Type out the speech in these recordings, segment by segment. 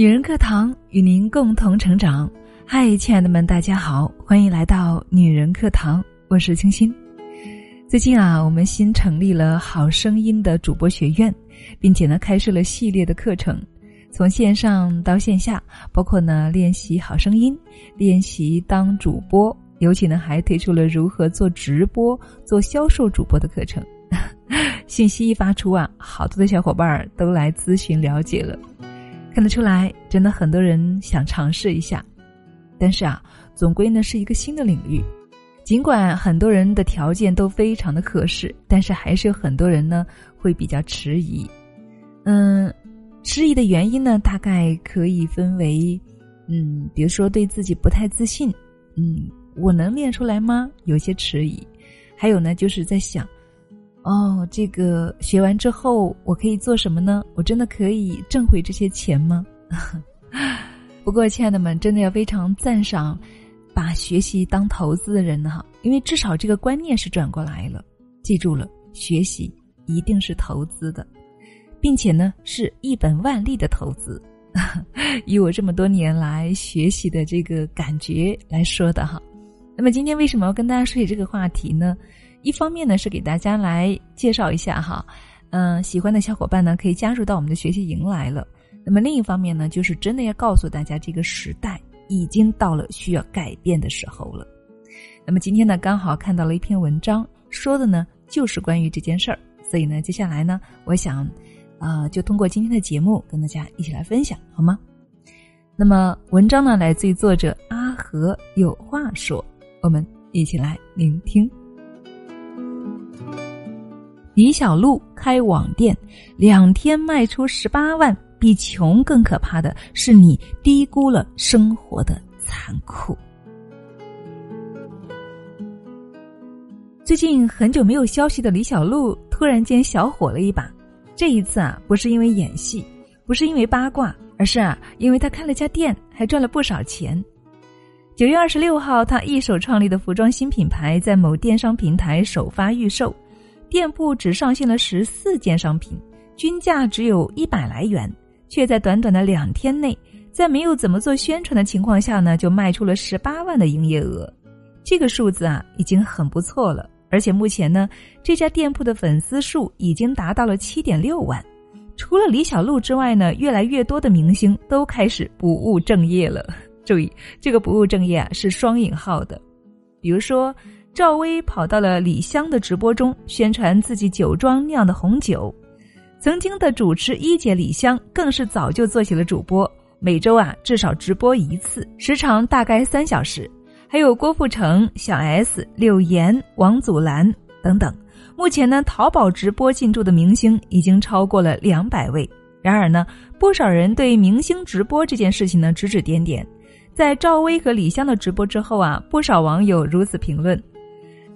女人课堂与您共同成长。嗨，亲爱的们，大家好，欢迎来到女人课堂，我是清新。最近啊，我们新成立了好声音的主播学院，并且呢，开设了系列的课程，从线上到线下，包括呢练习好声音，练习当主播，尤其呢还推出了如何做直播、做销售主播的课程。信息一发出啊，好多的小伙伴都来咨询了解了。看得出来，真的很多人想尝试一下，但是啊，总归呢是一个新的领域。尽管很多人的条件都非常的合适，但是还是有很多人呢会比较迟疑。嗯，迟疑的原因呢，大概可以分为，嗯，比如说对自己不太自信，嗯，我能练出来吗？有些迟疑。还有呢，就是在想。哦，这个学完之后我可以做什么呢？我真的可以挣回这些钱吗？不过，亲爱的们，真的要非常赞赏把学习当投资的人哈，因为至少这个观念是转过来了。记住了，学习一定是投资的，并且呢是一本万利的投资。以我这么多年来学习的这个感觉来说的哈。那么今天为什么要跟大家说起这个话题呢？一方面呢是给大家来介绍一下哈，嗯，喜欢的小伙伴呢可以加入到我们的学习营来了。那么另一方面呢，就是真的要告诉大家，这个时代已经到了需要改变的时候了。那么今天呢，刚好看到了一篇文章，说的呢就是关于这件事儿，所以呢，接下来呢，我想，啊，就通过今天的节目跟大家一起来分享，好吗？那么文章呢来自于作者阿和有话说，我们一起来聆听。李小璐开网店，两天卖出十八万。比穷更可怕的是，你低估了生活的残酷。最近很久没有消息的李小璐突然间小火了一把。这一次啊，不是因为演戏，不是因为八卦，而是啊，因为他开了家店，还赚了不少钱。九月二十六号，他一手创立的服装新品牌在某电商平台首发预售。店铺只上线了十四件商品，均价只有一百来元，却在短短的两天内，在没有怎么做宣传的情况下呢，就卖出了十八万的营业额。这个数字啊，已经很不错了。而且目前呢，这家店铺的粉丝数已经达到了七点六万。除了李小璐之外呢，越来越多的明星都开始不务正业了。注意，这个不务正业啊，是双引号的。比如说。赵薇跑到了李湘的直播中宣传自己酒庄酿的红酒，曾经的主持一姐李湘更是早就做起了主播，每周啊至少直播一次，时长大概三小时。还有郭富城、小 S、柳岩、王祖蓝等等。目前呢，淘宝直播进驻的明星已经超过了两百位。然而呢，不少人对明星直播这件事情呢指指点点。在赵薇和李湘的直播之后啊，不少网友如此评论。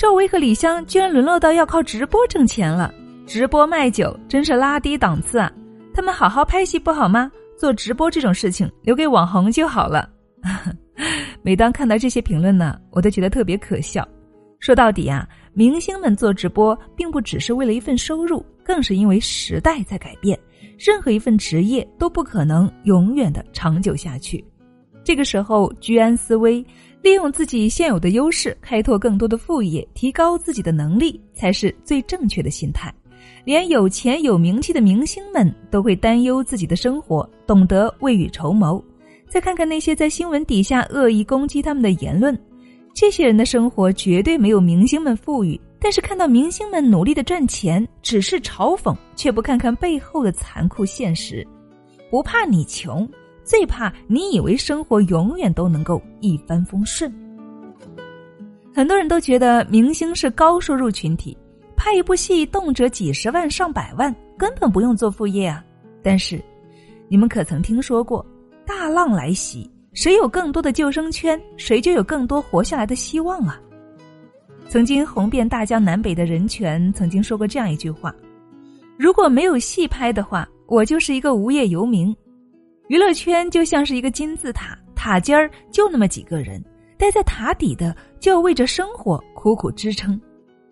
赵薇和李湘居然沦落到要靠直播挣钱了，直播卖酒真是拉低档次啊！他们好好拍戏不好吗？做直播这种事情留给网红就好了。每当看到这些评论呢，我都觉得特别可笑。说到底啊，明星们做直播并不只是为了一份收入，更是因为时代在改变，任何一份职业都不可能永远的长久下去。这个时候居安思危。利用自己现有的优势，开拓更多的副业，提高自己的能力，才是最正确的心态。连有钱有名气的明星们都会担忧自己的生活，懂得未雨绸缪。再看看那些在新闻底下恶意攻击他们的言论，这些人的生活绝对没有明星们富裕。但是看到明星们努力的赚钱，只是嘲讽，却不看看背后的残酷现实。不怕你穷。最怕你以为生活永远都能够一帆风顺。很多人都觉得明星是高收入群体，拍一部戏动辄几十万上百万，根本不用做副业啊。但是，你们可曾听说过，大浪来袭，谁有更多的救生圈，谁就有更多活下来的希望啊？曾经红遍大江南北的任泉曾经说过这样一句话：“如果没有戏拍的话，我就是一个无业游民。”娱乐圈就像是一个金字塔，塔尖儿就那么几个人，待在塔底的就要为着生活苦苦支撑。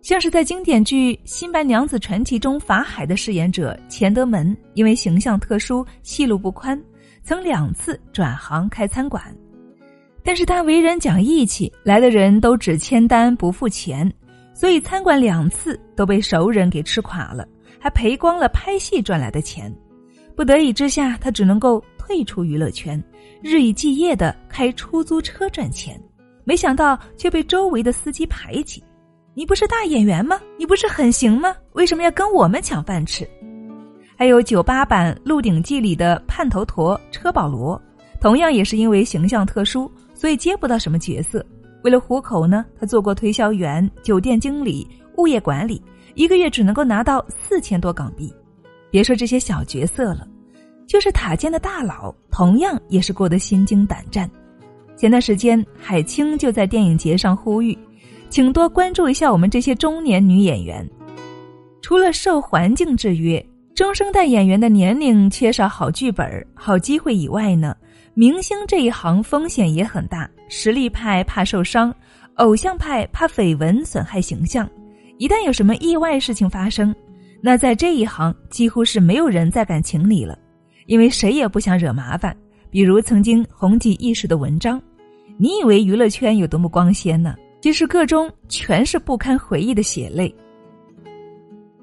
像是在经典剧《新白娘子传奇》中，法海的饰演者钱德门，因为形象特殊，戏路不宽，曾两次转行开餐馆，但是他为人讲义气，来的人都只签单不付钱，所以餐馆两次都被熟人给吃垮了，还赔光了拍戏赚来的钱。不得已之下，他只能够退出娱乐圈，日以继夜的开出租车赚钱。没想到却被周围的司机排挤。你不是大演员吗？你不是很行吗？为什么要跟我们抢饭吃？还有九八版《鹿鼎记》里的叛头陀车保罗，同样也是因为形象特殊，所以接不到什么角色。为了糊口呢，他做过推销员、酒店经理、物业管理，一个月只能够拿到四千多港币。别说这些小角色了，就是塔尖的大佬，同样也是过得心惊胆战。前段时间，海清就在电影节上呼吁，请多关注一下我们这些中年女演员，除了受环境制约。中生代演员的年龄缺少好剧本、好机会以外呢，明星这一行风险也很大。实力派怕受伤，偶像派怕绯闻损害形象。一旦有什么意外事情发生，那在这一行几乎是没有人再敢请你了，因为谁也不想惹麻烦。比如曾经红极一时的文章，你以为娱乐圈有多么光鲜呢？其实个中全是不堪回忆的血泪。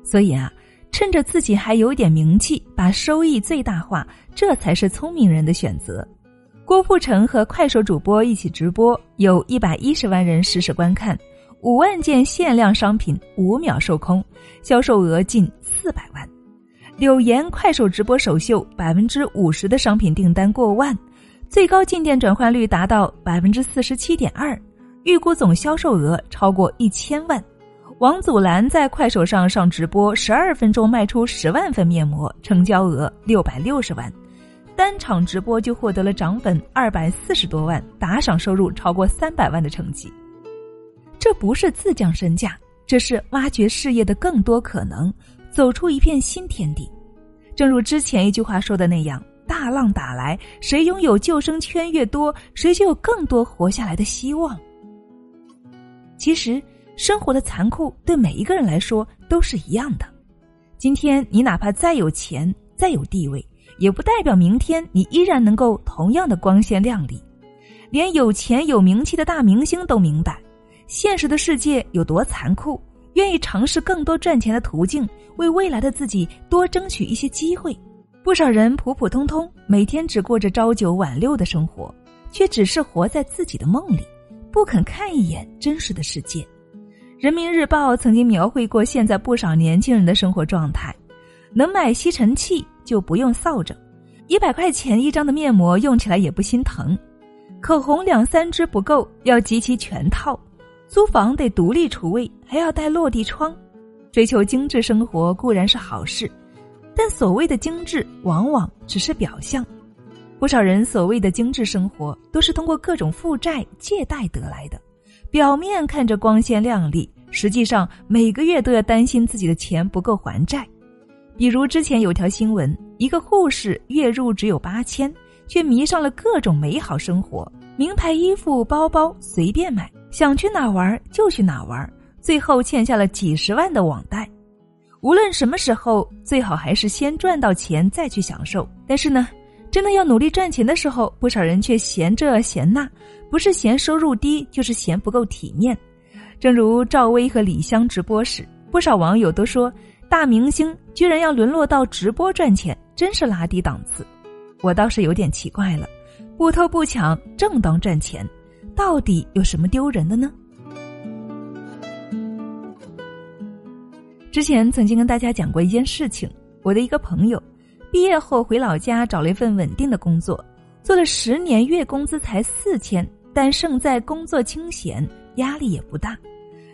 所以啊。趁着自己还有点名气，把收益最大化，这才是聪明人的选择。郭富城和快手主播一起直播，有一百一十万人实时观看，五万件限量商品五秒售空，销售额近四百万。柳岩快手直播首秀，百分之五十的商品订单过万，最高进店转换率达到百分之四十七点二，预估总销售额超过一千万。王祖蓝在快手上上直播，十二分钟卖出十万份面膜，成交额六百六十万，单场直播就获得了涨粉二百四十多万，打赏收入超过三百万的成绩。这不是自降身价，这是挖掘事业的更多可能，走出一片新天地。正如之前一句话说的那样：“大浪打来，谁拥有救生圈越多，谁就有更多活下来的希望。”其实。生活的残酷对每一个人来说都是一样的。今天你哪怕再有钱、再有地位，也不代表明天你依然能够同样的光鲜亮丽。连有钱有名气的大明星都明白，现实的世界有多残酷，愿意尝试更多赚钱的途径，为未来的自己多争取一些机会。不少人普普通通，每天只过着朝九晚六的生活，却只是活在自己的梦里，不肯看一眼真实的世界。人民日报曾经描绘过现在不少年轻人的生活状态：能买吸尘器就不用扫帚，一百块钱一张的面膜用起来也不心疼，口红两三支不够，要集齐全套；租房得独立厨卫，还要带落地窗。追求精致生活固然是好事，但所谓的精致往往只是表象。不少人所谓的精致生活，都是通过各种负债借贷得来的。表面看着光鲜亮丽，实际上每个月都要担心自己的钱不够还债。比如之前有条新闻，一个护士月入只有八千，却迷上了各种美好生活，名牌衣服、包包随便买，想去哪玩就去哪玩，最后欠下了几十万的网贷。无论什么时候，最好还是先赚到钱再去享受。但是呢？真的要努力赚钱的时候，不少人却嫌这嫌那，不是嫌收入低，就是嫌不够体面。正如赵薇和李湘直播时，不少网友都说，大明星居然要沦落到直播赚钱，真是拉低档次。我倒是有点奇怪了，不偷不抢，正当赚钱，到底有什么丢人的呢？之前曾经跟大家讲过一件事情，我的一个朋友。毕业后回老家找了一份稳定的工作，做了十年，月工资才四千，但胜在工作清闲，压力也不大。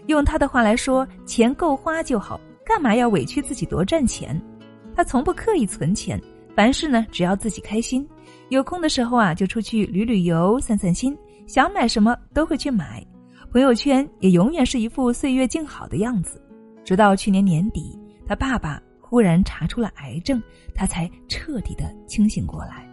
用他的话来说，钱够花就好，干嘛要委屈自己多赚钱？他从不刻意存钱，凡事呢只要自己开心。有空的时候啊，就出去旅旅游、散散心，想买什么都会去买。朋友圈也永远是一副岁月静好的样子。直到去年年底，他爸爸。忽然查出了癌症，他才彻底的清醒过来。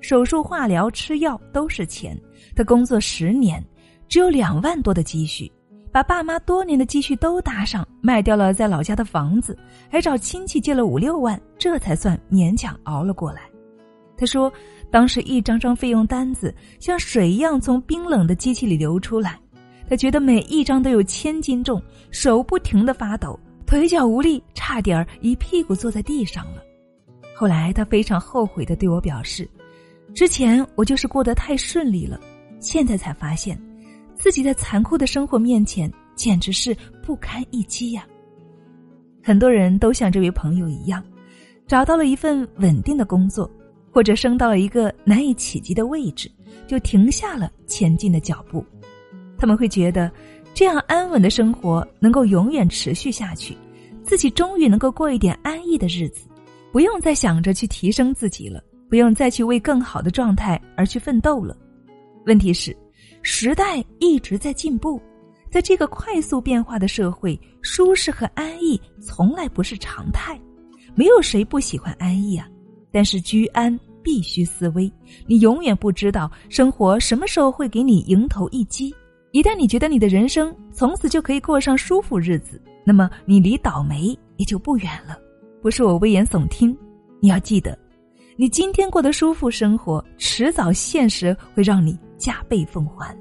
手术、化疗、吃药都是钱。他工作十年，只有两万多的积蓄，把爸妈多年的积蓄都搭上，卖掉了在老家的房子，还找亲戚借了五六万，这才算勉强熬了过来。他说，当时一张张费用单子像水一样从冰冷的机器里流出来，他觉得每一张都有千斤重，手不停的发抖，腿脚无力，差点儿一屁股坐在地上了。后来他非常后悔的对我表示，之前我就是过得太顺利了，现在才发现，自己在残酷的生活面前简直是不堪一击呀。很多人都像这位朋友一样，找到了一份稳定的工作，或者升到了一个难以企及的位置，就停下了前进的脚步。他们会觉得，这样安稳的生活能够永远持续下去，自己终于能够过一点安逸的日子，不用再想着去提升自己了，不用再去为更好的状态而去奋斗了。问题是，时代一直在进步。在这个快速变化的社会，舒适和安逸从来不是常态。没有谁不喜欢安逸啊，但是居安必须思危。你永远不知道生活什么时候会给你迎头一击。一旦你觉得你的人生从此就可以过上舒服日子，那么你离倒霉也就不远了。不是我危言耸听，你要记得，你今天过的舒服生活，迟早现实会让你加倍奉还。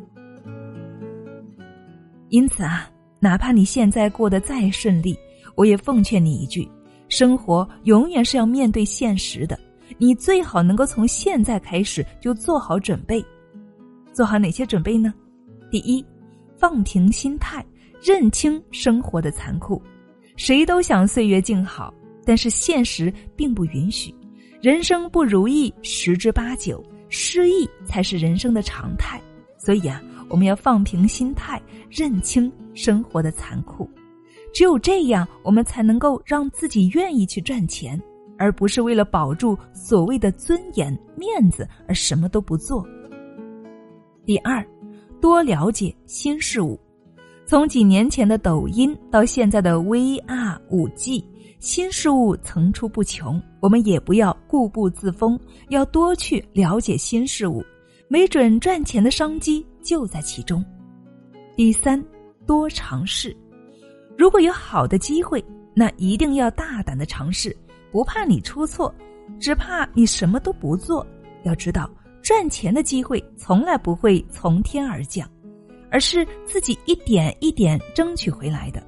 因此啊，哪怕你现在过得再顺利，我也奉劝你一句：生活永远是要面对现实的。你最好能够从现在开始就做好准备。做好哪些准备呢？第一，放平心态，认清生活的残酷。谁都想岁月静好，但是现实并不允许。人生不如意十之八九，失意才是人生的常态。所以啊。我们要放平心态，认清生活的残酷，只有这样，我们才能够让自己愿意去赚钱，而不是为了保住所谓的尊严、面子而什么都不做。第二，多了解新事物。从几年前的抖音到现在的 VR、五 G，新事物层出不穷。我们也不要固步自封，要多去了解新事物。没准赚钱的商机就在其中。第三，多尝试。如果有好的机会，那一定要大胆的尝试，不怕你出错，只怕你什么都不做。要知道，赚钱的机会从来不会从天而降，而是自己一点一点争取回来的。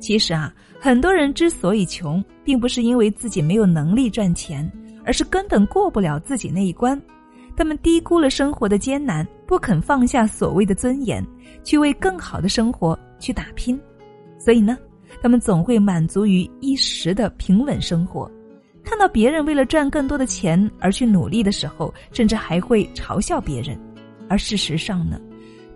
其实啊，很多人之所以穷，并不是因为自己没有能力赚钱，而是根本过不了自己那一关。他们低估了生活的艰难，不肯放下所谓的尊严，去为更好的生活去打拼，所以呢，他们总会满足于一时的平稳生活。看到别人为了赚更多的钱而去努力的时候，甚至还会嘲笑别人。而事实上呢，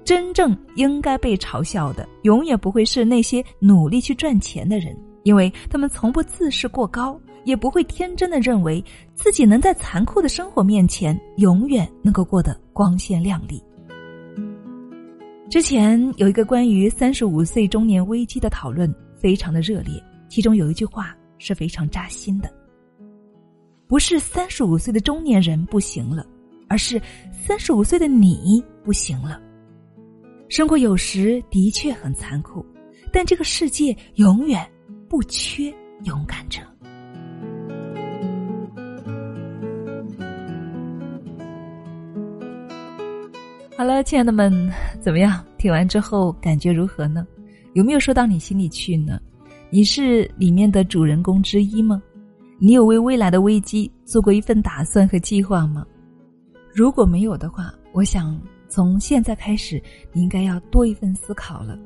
真正应该被嘲笑的，永远不会是那些努力去赚钱的人，因为他们从不自视过高。也不会天真的认为自己能在残酷的生活面前永远能够过得光鲜亮丽。之前有一个关于三十五岁中年危机的讨论，非常的热烈。其中有一句话是非常扎心的：不是三十五岁的中年人不行了，而是三十五岁的你不行了。生活有时的确很残酷，但这个世界永远不缺勇敢者。好了，亲爱的们，怎么样？听完之后感觉如何呢？有没有说到你心里去呢？你是里面的主人公之一吗？你有为未来的危机做过一份打算和计划吗？如果没有的话，我想从现在开始，你应该要多一份思考了。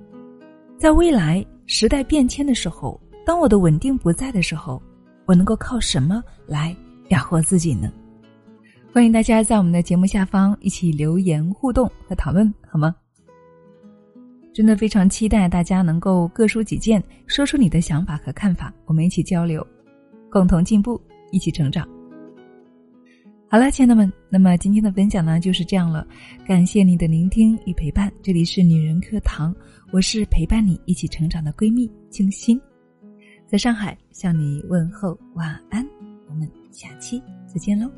在未来时代变迁的时候，当我的稳定不在的时候，我能够靠什么来养活自己呢？欢迎大家在我们的节目下方一起留言互动和讨论，好吗？真的非常期待大家能够各抒己见，说出你的想法和看法，我们一起交流，共同进步，一起成长。好了，亲爱的们，那么今天的分享呢就是这样了，感谢你的聆听与陪伴。这里是女人课堂，我是陪伴你一起成长的闺蜜静心，在上海向你问候晚安，我们下期再见喽。